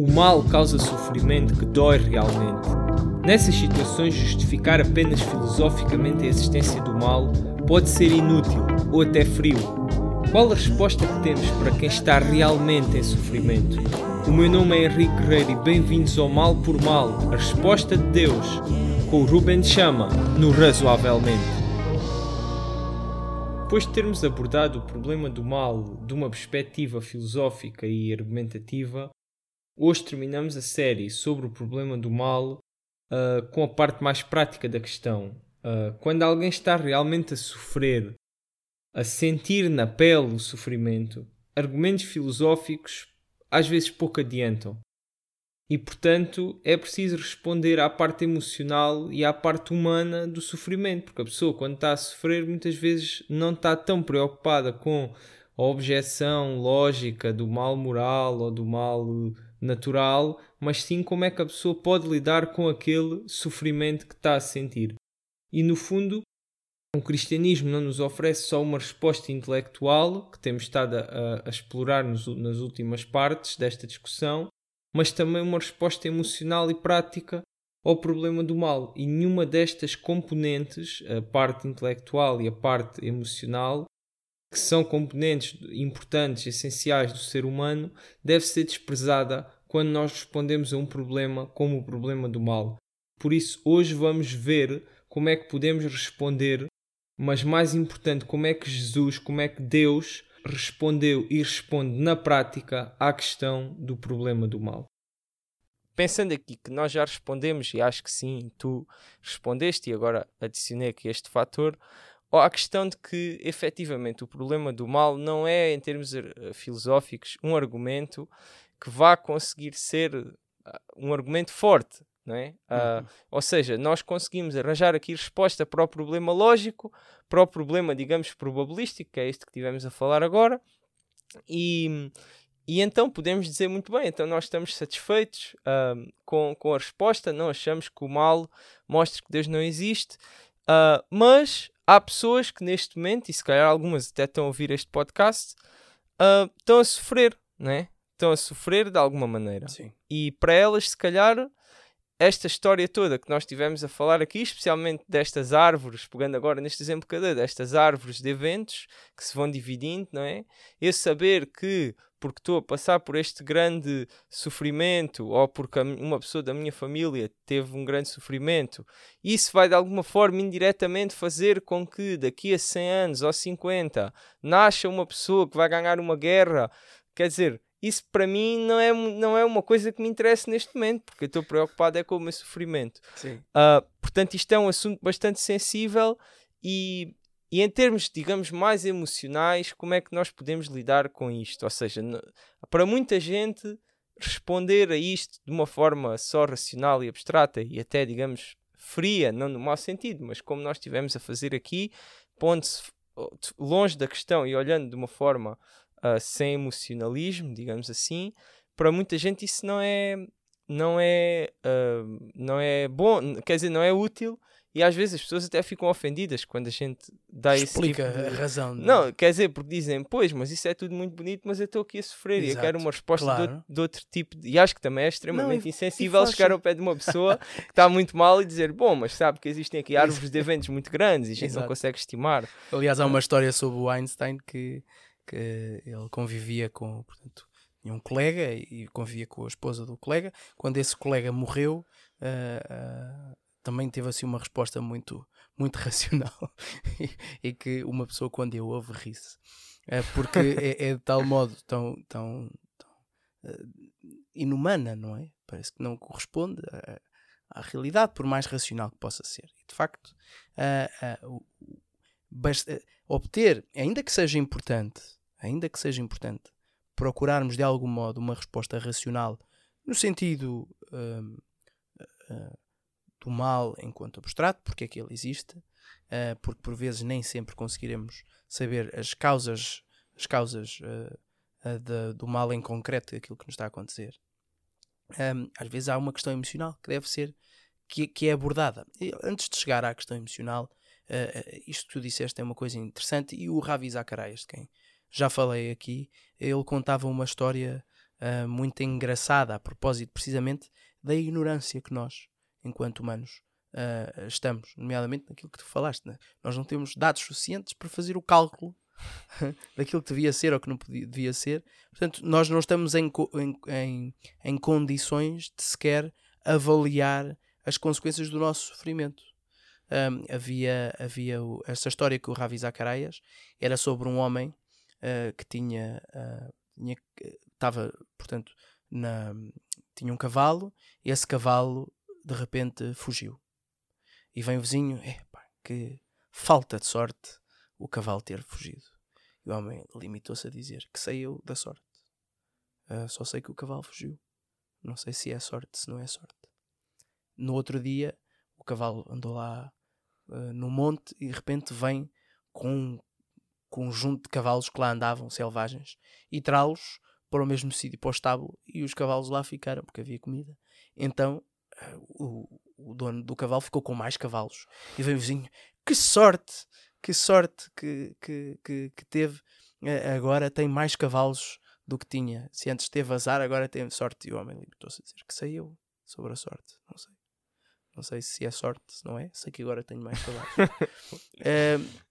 O mal causa sofrimento que dói realmente. Nessas situações, justificar apenas filosoficamente a existência do mal pode ser inútil ou até frio. Qual a resposta que temos para quem está realmente em sofrimento? O meu nome é Henrique Guerreiro e bem-vindos ao Mal por Mal, a resposta de Deus, com o Ruben Chama, no Razoavelmente. Depois de termos abordado o problema do mal de uma perspectiva filosófica e argumentativa, hoje terminamos a série sobre o problema do mal uh, com a parte mais prática da questão. Uh, quando alguém está realmente a sofrer, a sentir na pele o sofrimento, argumentos filosóficos às vezes pouco adiantam. E portanto é preciso responder à parte emocional e à parte humana do sofrimento, porque a pessoa, quando está a sofrer, muitas vezes não está tão preocupada com a objeção lógica do mal moral ou do mal natural, mas sim como é que a pessoa pode lidar com aquele sofrimento que está a sentir. E no fundo, o cristianismo não nos oferece só uma resposta intelectual, que temos estado a, a explorar nos, nas últimas partes desta discussão, mas também uma resposta emocional e prática ao problema do mal. E nenhuma destas componentes, a parte intelectual e a parte emocional, que são componentes importantes, essenciais do ser humano, deve ser desprezada quando nós respondemos a um problema como o problema do mal. Por isso, hoje vamos ver como é que podemos responder, mas mais importante, como é que Jesus, como é que Deus respondeu e responde na prática à questão do problema do mal. Pensando aqui que nós já respondemos, e acho que sim, tu respondeste, e agora adicionei aqui este fator, à questão de que efetivamente o problema do mal não é, em termos eh, filosóficos, um argumento que vá conseguir ser ah, um argumento forte. Não é? Uh, Ou seja, nós conseguimos arranjar aqui resposta para o problema lógico, para o problema, digamos, probabilístico, que é este que tivemos a falar agora, e, e então podemos dizer muito bem, então nós estamos satisfeitos uh, com, com a resposta, não achamos que o mal mostre que Deus não existe, uh, mas há pessoas que neste momento, e se calhar algumas até estão a ouvir este podcast, uh, estão a sofrer, não é? Estão a sofrer de alguma maneira. Sim. E para elas, se calhar, esta história toda que nós tivemos a falar aqui, especialmente destas árvores, pegando agora neste exemplo cada destas árvores de eventos que se vão dividindo, não é? Eu saber que porque estou a passar por este grande sofrimento ou porque uma pessoa da minha família teve um grande sofrimento, isso vai de alguma forma indiretamente fazer com que daqui a 100 anos ou 50 nasça uma pessoa que vai ganhar uma guerra. Quer dizer, isso para mim não é, não é uma coisa que me interessa neste momento, porque eu estou preocupado é com o meu sofrimento. Uh, portanto, isto é um assunto bastante sensível e e em termos, digamos, mais emocionais, como é que nós podemos lidar com isto? Ou seja, para muita gente, responder a isto de uma forma só racional e abstrata e até, digamos, fria, não no mau sentido, mas como nós estivemos a fazer aqui, pondo-se longe da questão e olhando de uma forma uh, sem emocionalismo, digamos assim, para muita gente isso não é não é uh, não é bom, quer dizer, não é útil e às vezes as pessoas até ficam ofendidas quando a gente dá Explica esse tipo de... a razão. Não, não, quer dizer, porque dizem, pois, mas isso é tudo muito bonito, mas eu estou aqui a sofrer Exato. e eu quero uma resposta claro. de, outro, de, outro, tipo. De... E acho que também é extremamente não, insensível chegar ao pé de uma pessoa que está muito mal e dizer, bom, mas sabe que existem aqui árvores de eventos muito grandes e a gente Exato. não consegue estimar. Aliás, há uma história sobre o Einstein que, que ele convivia com, portanto, tinha um colega e convivia com a esposa do colega. Quando esse colega morreu, uh, uh, também teve assim uma resposta muito, muito racional e, que uma pessoa quando eu ouve ri-se. É porque é, é, de tal modo tão, tão, tão uh, inumana, não é? Parece que não corresponde à, à, realidade, por mais racional que possa ser. De facto, uh, uh, basta, obter, ainda que seja importante, ainda que seja importante, procurarmos de algum modo uma resposta racional no sentido do mal enquanto abstrato, porque é que ele existe, uh, porque por vezes nem sempre conseguiremos saber as causas, as causas uh, uh, de, do mal em concreto, aquilo que nos está a acontecer. Um, às vezes há uma questão emocional que deve ser que, que é abordada. E, antes de chegar à questão emocional, isto que tu disseste é uma coisa interessante e o Ravi Zacarias, de quem já falei aqui, ele contava uma história uh, muito engraçada a propósito precisamente da ignorância que nós, enquanto humanos, uh, estamos, nomeadamente naquilo que tu falaste. Né? Nós não temos dados suficientes para fazer o cálculo daquilo que devia ser ou que não podia, devia ser. Portanto, nós não estamos em, em, em, condições de sequer avaliar as consequências do nosso sofrimento. Um, havia havia o, história que o Ravi Zacarias era sobre um homem uh, que tinha estava portanto na, tinha um cavalo e esse cavalo de repente fugiu. E vem o vizinho epá, que falta de sorte o cavalo ter fugido. E o homem limitou-se a dizer que saiu da sorte. Uh, só sei que o cavalo fugiu. Não sei se é sorte se não é sorte. No outro dia o cavalo andou lá uh, no monte e de repente vem com um conjunto de cavalos que lá andavam selvagens e trá-los para o mesmo sítio, para o estábulo, e os cavalos lá ficaram porque havia comida. Então uh, o, o, dono do cavalo ficou com mais cavalos e veio o vizinho: Que sorte, que sorte que, que, que, que teve! Uh, agora tem mais cavalos do que tinha. Se antes teve azar, agora tem sorte. E o homem limitou-se a dizer que saiu sobre a sorte. Não sei. Não sei se é sorte, se não é. Sei que agora tenho mais cavalos. uh,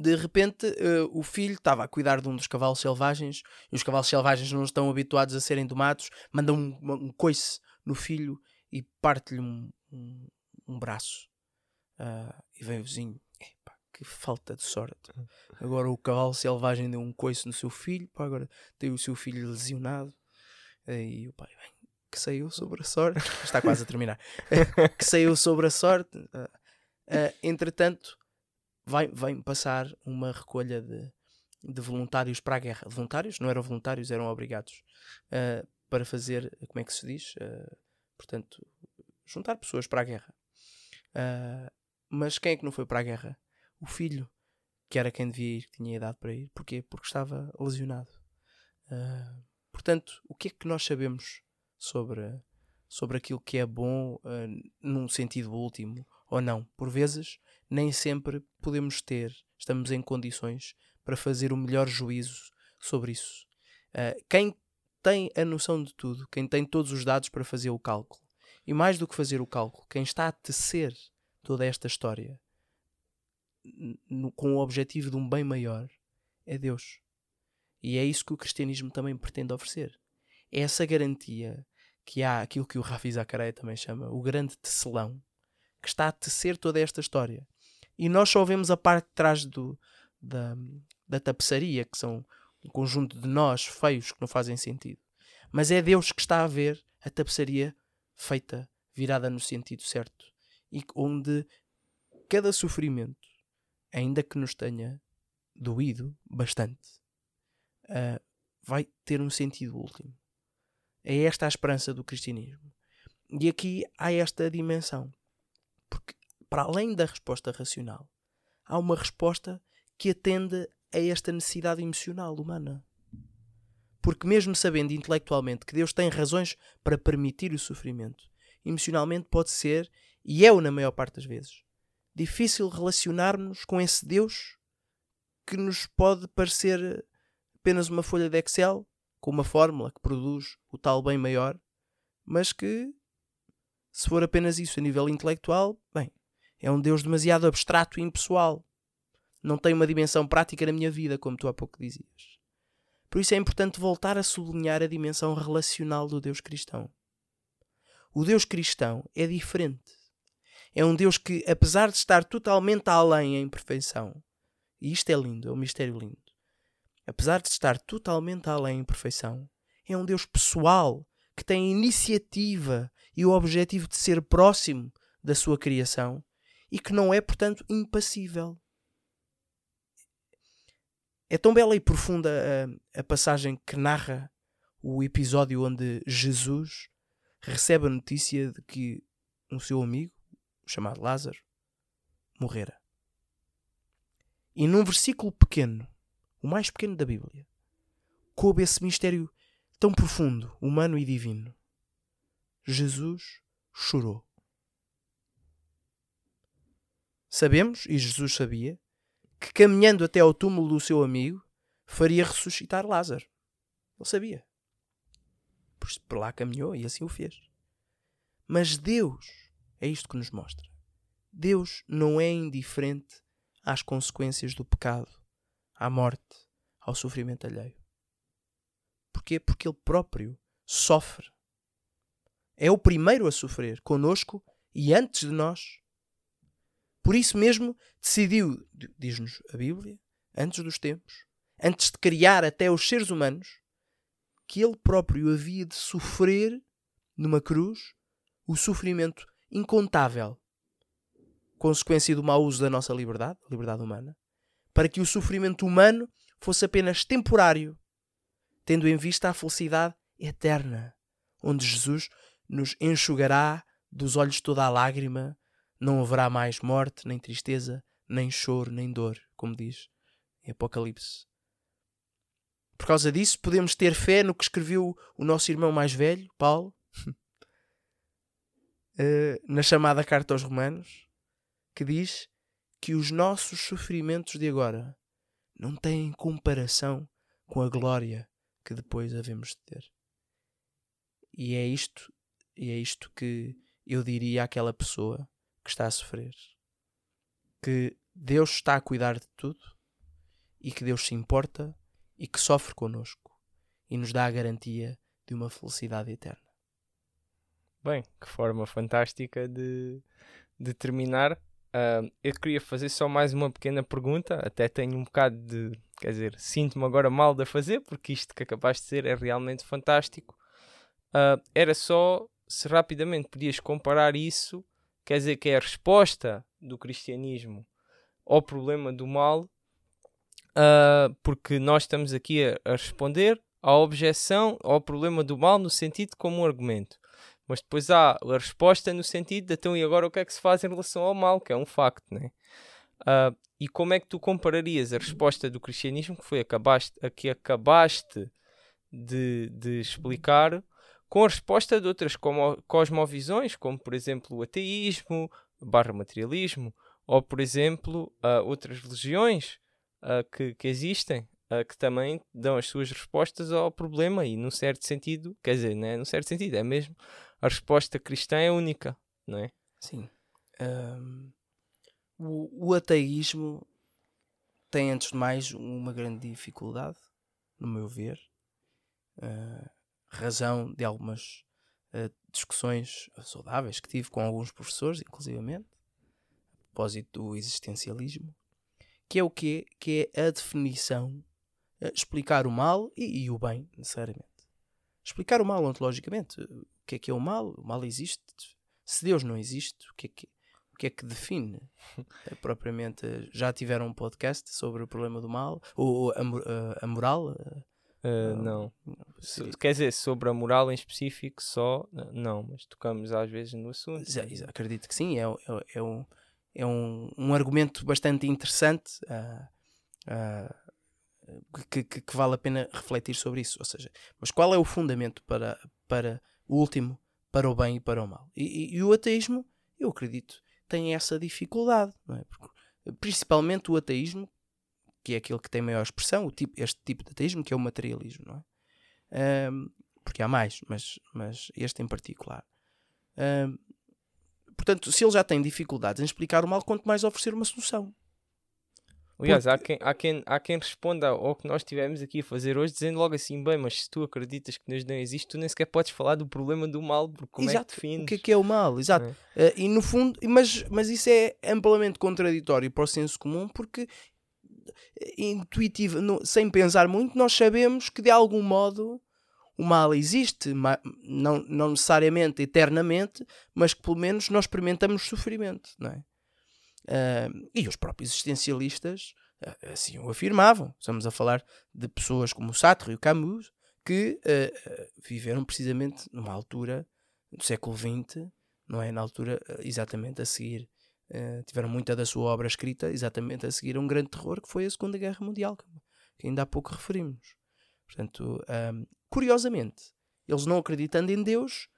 de repente uh, o filho estava a cuidar de um dos cavalos selvagens e os cavalos selvagens não estão habituados a serem domados, mandam um, um coice no filho e parte-lhe um, um, um, braço. Uh, e vem o vizinho, Epa, que falta de sorte. Agora o cavalo selvagem deu um coice no seu filho, pá, agora tem o seu filho lesionado. E o pai, bem, que saiu sobre a sorte. Está quase a terminar. que saiu sobre a sorte. Uh, entretanto, vai, vem passar uma recolha de, de voluntários para a guerra. Voluntários? Não eram voluntários, eram obrigados uh, para fazer, como é que se diz? Uh, portanto, juntar pessoas para a guerra. Uh, mas quem é que não foi para a guerra? O filho, que era quem devia ir, que tinha idade para ir. Porquê? Porque estava lesionado. portanto, o que é que nós sabemos sobre, sobre aquilo que é bom num sentido último ou não? Por vezes, nem sempre podemos ter, estamos em condições para fazer o melhor juízo sobre isso. Uh, quem tem a noção de tudo, quem tem todos os dados para fazer o cálculo, e mais do que fazer o cálculo, quem está a tecer toda esta história no, com o objetivo de um bem maior, é Deus. E é isso que o cristianismo também pretende oferecer. É essa garantia que há aquilo que o Rafi Zakaria também chama o grande tecelão, que está a tecer toda esta história e nós só vemos a parte de trás do, da, da tapeçaria, que são um conjunto de nós feios que não fazem sentido. Mas é Deus que está a ver a tapeçaria feita, virada no sentido certo, e onde cada sofrimento, ainda que nos tenha doído bastante, uh, vai ter um sentido último. É esta a esperança do cristianismo. E aqui há esta dimensão. Porque para além da resposta racional, há uma resposta que atende a esta necessidade emocional humana. Porque, mesmo sabendo intelectualmente que Deus tem razões para permitir o sofrimento, emocionalmente pode ser, e é o na maior parte das vezes, difícil relacionarmos com esse Deus que nos pode parecer apenas uma folha de Excel com uma fórmula que produz o tal bem maior, mas que, se for apenas isso a nível intelectual, bem, é um Deus demasiado abstrato e impessoal. Não tem uma dimensão prática na minha vida, como tu há pouco dizias. Por isso é importante voltar a sublinhar a dimensão relacional do Deus cristão. O Deus cristão é diferente. É um Deus que, apesar de estar totalmente além em perfeição, e isto é lindo, é um mistério lindo, apesar de estar totalmente além em perfeição, é um Deus pessoal que tem a iniciativa e o objetivo de ser próximo da sua criação e que não é, portanto, impassível. É tão bela e profunda a, a passagem que narra o episódio onde Jesus recebe a notícia de que um seu amigo, chamado Lázaro, morrera. E num versículo pequeno, o mais pequeno da Bíblia, coube esse mistério tão profundo, humano e divino. Jesus chorou. Sabemos, e Jesus sabia, que caminhando até ao túmulo do seu amigo, faria ressuscitar Lázaro. Ele sabia. por, lá caminhou e assim o fez. Mas Deus, é isto que nos mostra. Deus não é indiferente às consequências do pecado, à morte, ao sofrimento alheio. Porquê? Porque Ele próprio sofre. É o primeiro a sofrer conosco e antes de nós. Por isso mesmo decidiu, diz-nos a Bíblia, antes dos tempos, antes de criar até os seres humanos, que ele próprio havia de sofrer numa cruz o sofrimento incontável, consequência do mau uso da nossa liberdade, liberdade humana, para que o sofrimento humano fosse apenas temporário, tendo em vista a felicidade eterna, onde Jesus nos enxugará dos olhos toda a lágrima, não haverá mais morte, nem tristeza, nem choro, nem dor, como diz em Apocalipse. Por causa disso, podemos ter fé no que escreveu o nosso irmão mais velho, Paulo, eh, na chamada Carta aos Romanos, que diz que os nossos sofrimentos de agora não têm comparação com a glória que depois havemos de ter. E é isto, e é isto que eu diria àquela pessoa que está a sofrer. Que Deus está a cuidar de tudo e que Deus se importa e que sofre connosco e nos dá a garantia de uma felicidade eterna. Bem, que forma fantástica de, de terminar. Uh, eu queria fazer só mais uma pequena pergunta, até tenho um bocado de. Quer dizer, sinto-me agora mal de fazer, porque isto que acabaste de ser é realmente fantástico. Uh, era só se rapidamente podias comparar isso, quer dizer, que é a resposta do cristianismo ao problema do mal uh, porque nós estamos aqui a, a, responder à objeção ao problema do mal no sentido como um argumento. Mas depois há a resposta no sentido de então e agora o que é que se faz em relação ao mal, que é um facto, né? Uh, e como é que tu compararias a resposta do cristianismo que foi acabaste, a que acabaste de, de explicar com a resposta de outras como, cosmovisões, como por exemplo o ateísmo, barra materialismo, ou por exemplo uh, outras religiões uh, que, que, existem uh, que também dão as suas respostas ao problema e num certo sentido, quer dizer, não é num certo sentido, é mesmo a resposta cristã é única, não é? Sim. Um, o, o ateísmo tem, antes de mais, uma grande dificuldade, no meu ver, uh, razão de algumas uh, discussões saudáveis que tive com alguns professores, inclusivamente, a propósito do existencialismo, que é o quê? Que é a definição, uh, explicar o mal e, e, o bem, necessariamente. Explicar o mal ontologicamente. O que é que é o mal? O mal existe. Se Deus não existe, o que é que, o que, é que define? Eh, propriamente, já tiveram um podcast sobre o problema do mal? Ou a, a, a moral? Uh, não. não. Quer dizer, sobre a moral em específico só, não, mas tocamos às vezes no assunto. acredito que sim, é, é, é um, é um, um argumento bastante interessante uh, uh, que, que, que, vale a pena refletir sobre isso. Ou seja, mas qual é o fundamento para, para o último, para o bem e para o mal? E, e, e o ateísmo, eu acredito, tem essa dificuldade, não é? Porque, principalmente o ateísmo, que é aquele que tem maior expressão, o tipo, este tipo de ateísmo, que é o materialismo, não é? Um, porque há mais, mas, mas este em particular. Um, Portanto, se ele já tem dificuldades em explicar o mal, quanto mais oferecer uma solução. Aliás, Porque... há, quem, há, quem, há quem responda ao que nós tivemos aqui a fazer hoje, dizendo logo assim: bem, mas se tu acreditas que Deus não existe, tu nem sequer podes falar do problema do mal, porque como Exato. é que defines? O que é que é o mal? Exato. É. Uh, e no fundo, mas, mas isso é amplamente contraditório para o senso comum, porque intuitivo, sem pensar muito, nós sabemos que de algum modo o mal existe, não, não necessariamente eternamente, mas que pelo menos nós experimentamos sofrimento, não é? Uh, e os próprios existencialistas uh, assim o afirmavam. Estamos a falar de pessoas como o Sartre e o Camus, que uh, viveram precisamente numa altura do século XX, não é? Na altura exatamente a seguir. Tiveram muita da sua obra escrita exatamente a seguir a um grande terror que foi a Segunda Guerra Mundial, que ainda há pouco referimos. Portanto, um, curiosamente, eles não acreditando em Deus,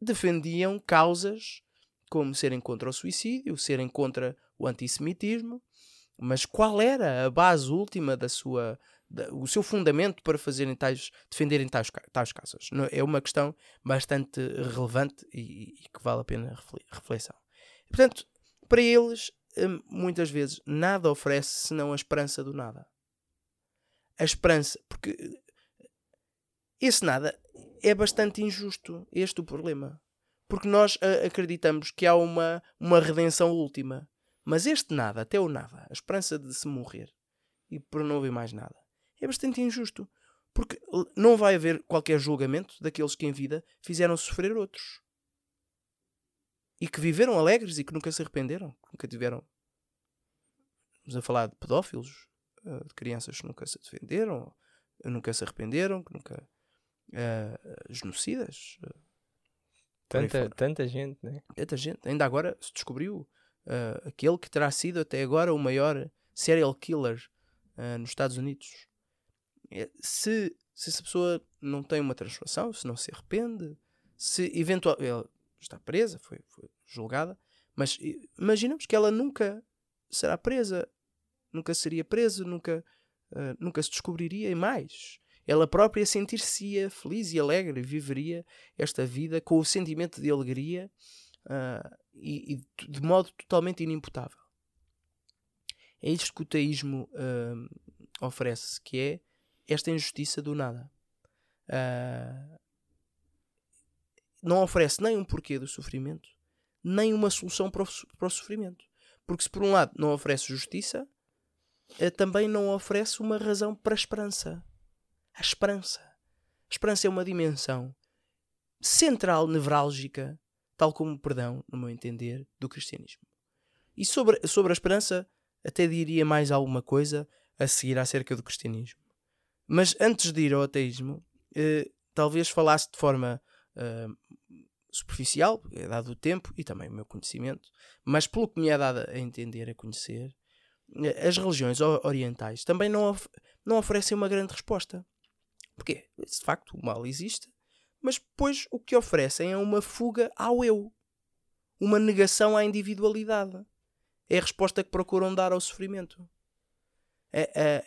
defendiam causas como serem contra o suicídio, serem contra o antissemitismo, mas qual era a base última da sua, o seu fundamento para fazerem tais, defenderem tais, tais causas. É uma questão bastante relevante e, e que vale a pena reflexão. Portanto, para eles, hum, muitas vezes, nada oferece senão a esperança do nada. A esperança, porque esse nada é bastante injusto. Este é o problema. Porque nós acreditamos que há uma, uma redenção última. Mas este nada, até o nada, a esperança de se morrer e por não haver mais nada, é bastante injusto. Porque não vai haver qualquer julgamento daqueles que em vida fizeram sofrer outros. E que viveram alegres e que nunca se arrependeram. Nunca tiveram. Estamos a falar de pedófilos, eh, de crianças que nunca se defenderam, nunca se arrependeram, que nunca. Uh, genocidas. Uh, tanta, tanta gente, né? Tanta gente. Ainda agora se descobriu uh, aquele que terá sido até agora o maior serial killer nos Estados Unidos. Se, se essa pessoa não tem uma transformação, se não se arrepende, se eventualmente está presa, foi, foi julgada, mas imaginamos que ela nunca será presa, nunca seria presa, nunca, uh, nunca se descobriria e mais. Ela própria sentir-se feliz e alegre, viveria esta vida com o sentimento de alegria uh, e, e, de modo totalmente inimputável. É isto que o teísmo uh, oferece, que é esta injustiça do nada. Uh, não oferece nem um porquê do sofrimento, nem uma solução para o, para o sofrimento. Porque se por um lado não oferece justiça, uh, também não oferece uma razão para a esperança. A esperança. A esperança é uma dimensão central, nevrálgica, tal como o perdão, no meu entender, do cristianismo. E sobre, sobre a esperança, até diria mais alguma coisa a seguir acerca do cristianismo. Mas antes de ir ao ateísmo, eh, talvez falasse de forma eh, superficial, é dado o tempo e também o meu conhecimento, mas pelo que me é dado a entender, a conhecer, eh, as religiões orientais também não, of não oferecem uma grande resposta. Porque, de facto, o mal existe, mas depois o que oferecem é uma fuga ao eu, uma negação à individualidade. É a resposta que procuram dar ao sofrimento. É, é,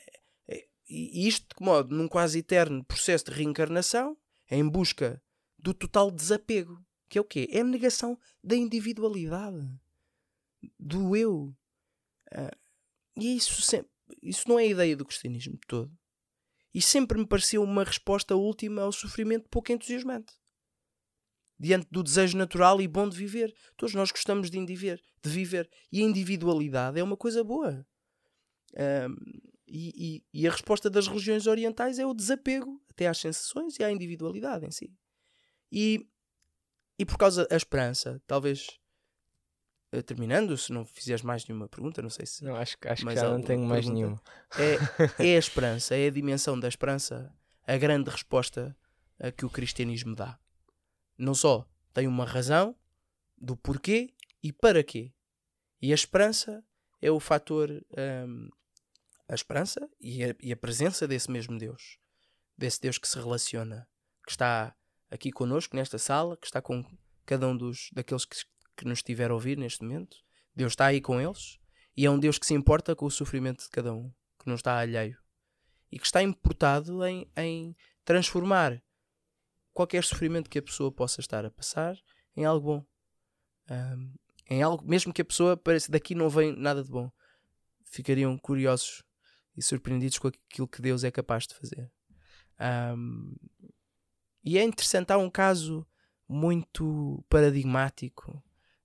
e isto de modo? Num quase eterno processo de reencarnação, em busca do total desapego. Que é o quê? É a negação da individualidade. Do eu. Uh, e isso, sempre, isso não é a ideia do cristianismo todo. E sempre me pareceu uma resposta última ao sofrimento pouco entusiasmante. Diante do desejo natural e bom de viver. Todos nós gostamos de, indiver, de viver. E a individualidade é uma coisa boa. Uh, e, e, e, a resposta das religiões orientais é o desapego até às sensações e à individualidade em si. E, e por causa da esperança, talvez uh, terminando, se não fizeres mais nenhuma pergunta, não sei se. Não, acho, acho que já não tenho mais nenhuma. É, é a esperança, é a dimensão da esperança, a grande resposta a que o cristianismo dá. Não só tem uma razão do porquê e para quê. E a esperança é o fator um, a esperança e a, e a, presença desse mesmo Deus, desse Deus que se relaciona, que está aqui conosco nesta sala, que está com cada um dos daqueles que, que nos estiver a ouvir neste momento. Deus está aí com eles e é um Deus que se importa com o sofrimento de cada um, que não está alheio e que está importado em, em transformar qualquer sofrimento que a pessoa possa estar a passar em algo bom. Um, em algo, mesmo que a pessoa pareça daqui não vem nada de bom, ficariam curiosos e surpreendidos com aquilo que Deus é capaz de fazer. Um, e é interessante, há um caso muito paradigmático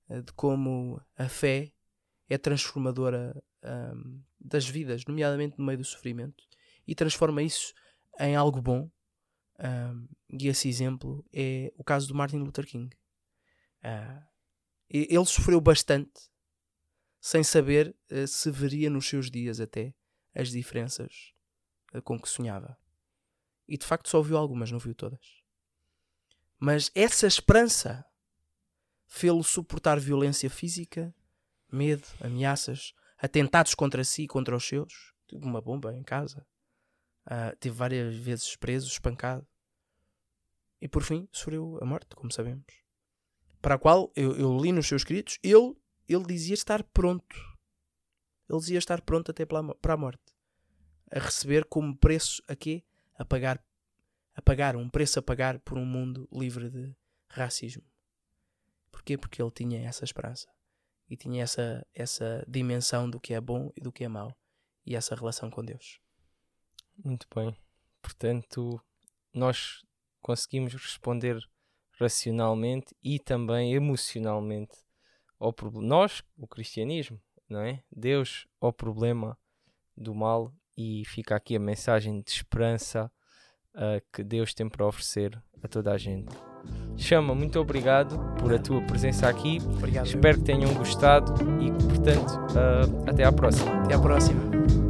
uh, de como a fé é transformadora um, das vidas, nomeadamente no meio do sofrimento, e transforma isso em algo bom. Um, e esse exemplo é o caso do Martin Luther King. Uh, ele sofreu bastante sem saber uh, se veria nos seus dias até as diferenças eh, com que sonhava. E de facto só viu algumas, não viu todas. Mas essa esperança fê-lo suportar violência física, medo, ameaças, atentados contra si e contra os seus. Teve uma bomba em casa. Uh, várias vezes preso, espancado. E por fim sofreu a morte, como sabemos. Para a qual eu, eu li nos seus escritos, ele, ele dizia estar pronto ele dizia estar pronto até para a morte. a receber como preço a quê? A pagar, a pagar, um preço a pagar por um mundo livre de racismo. Porquê? Porque ele tinha essa esperança e tinha essa, essa dimensão do que é bom e do que é mau e essa relação com Deus. Muito bem. Portanto, nós conseguimos responder racionalmente e também emocionalmente ao problema. Nós, o cristianismo, não é? Deus ao problema do mal e fica aqui a mensagem de esperança uh, que Deus tem para oferecer a toda a gente. Chama, muito obrigado por a tua presença aqui. Obrigado. Espero que tenham gostado e, portanto, uh, até à próxima. Até à próxima.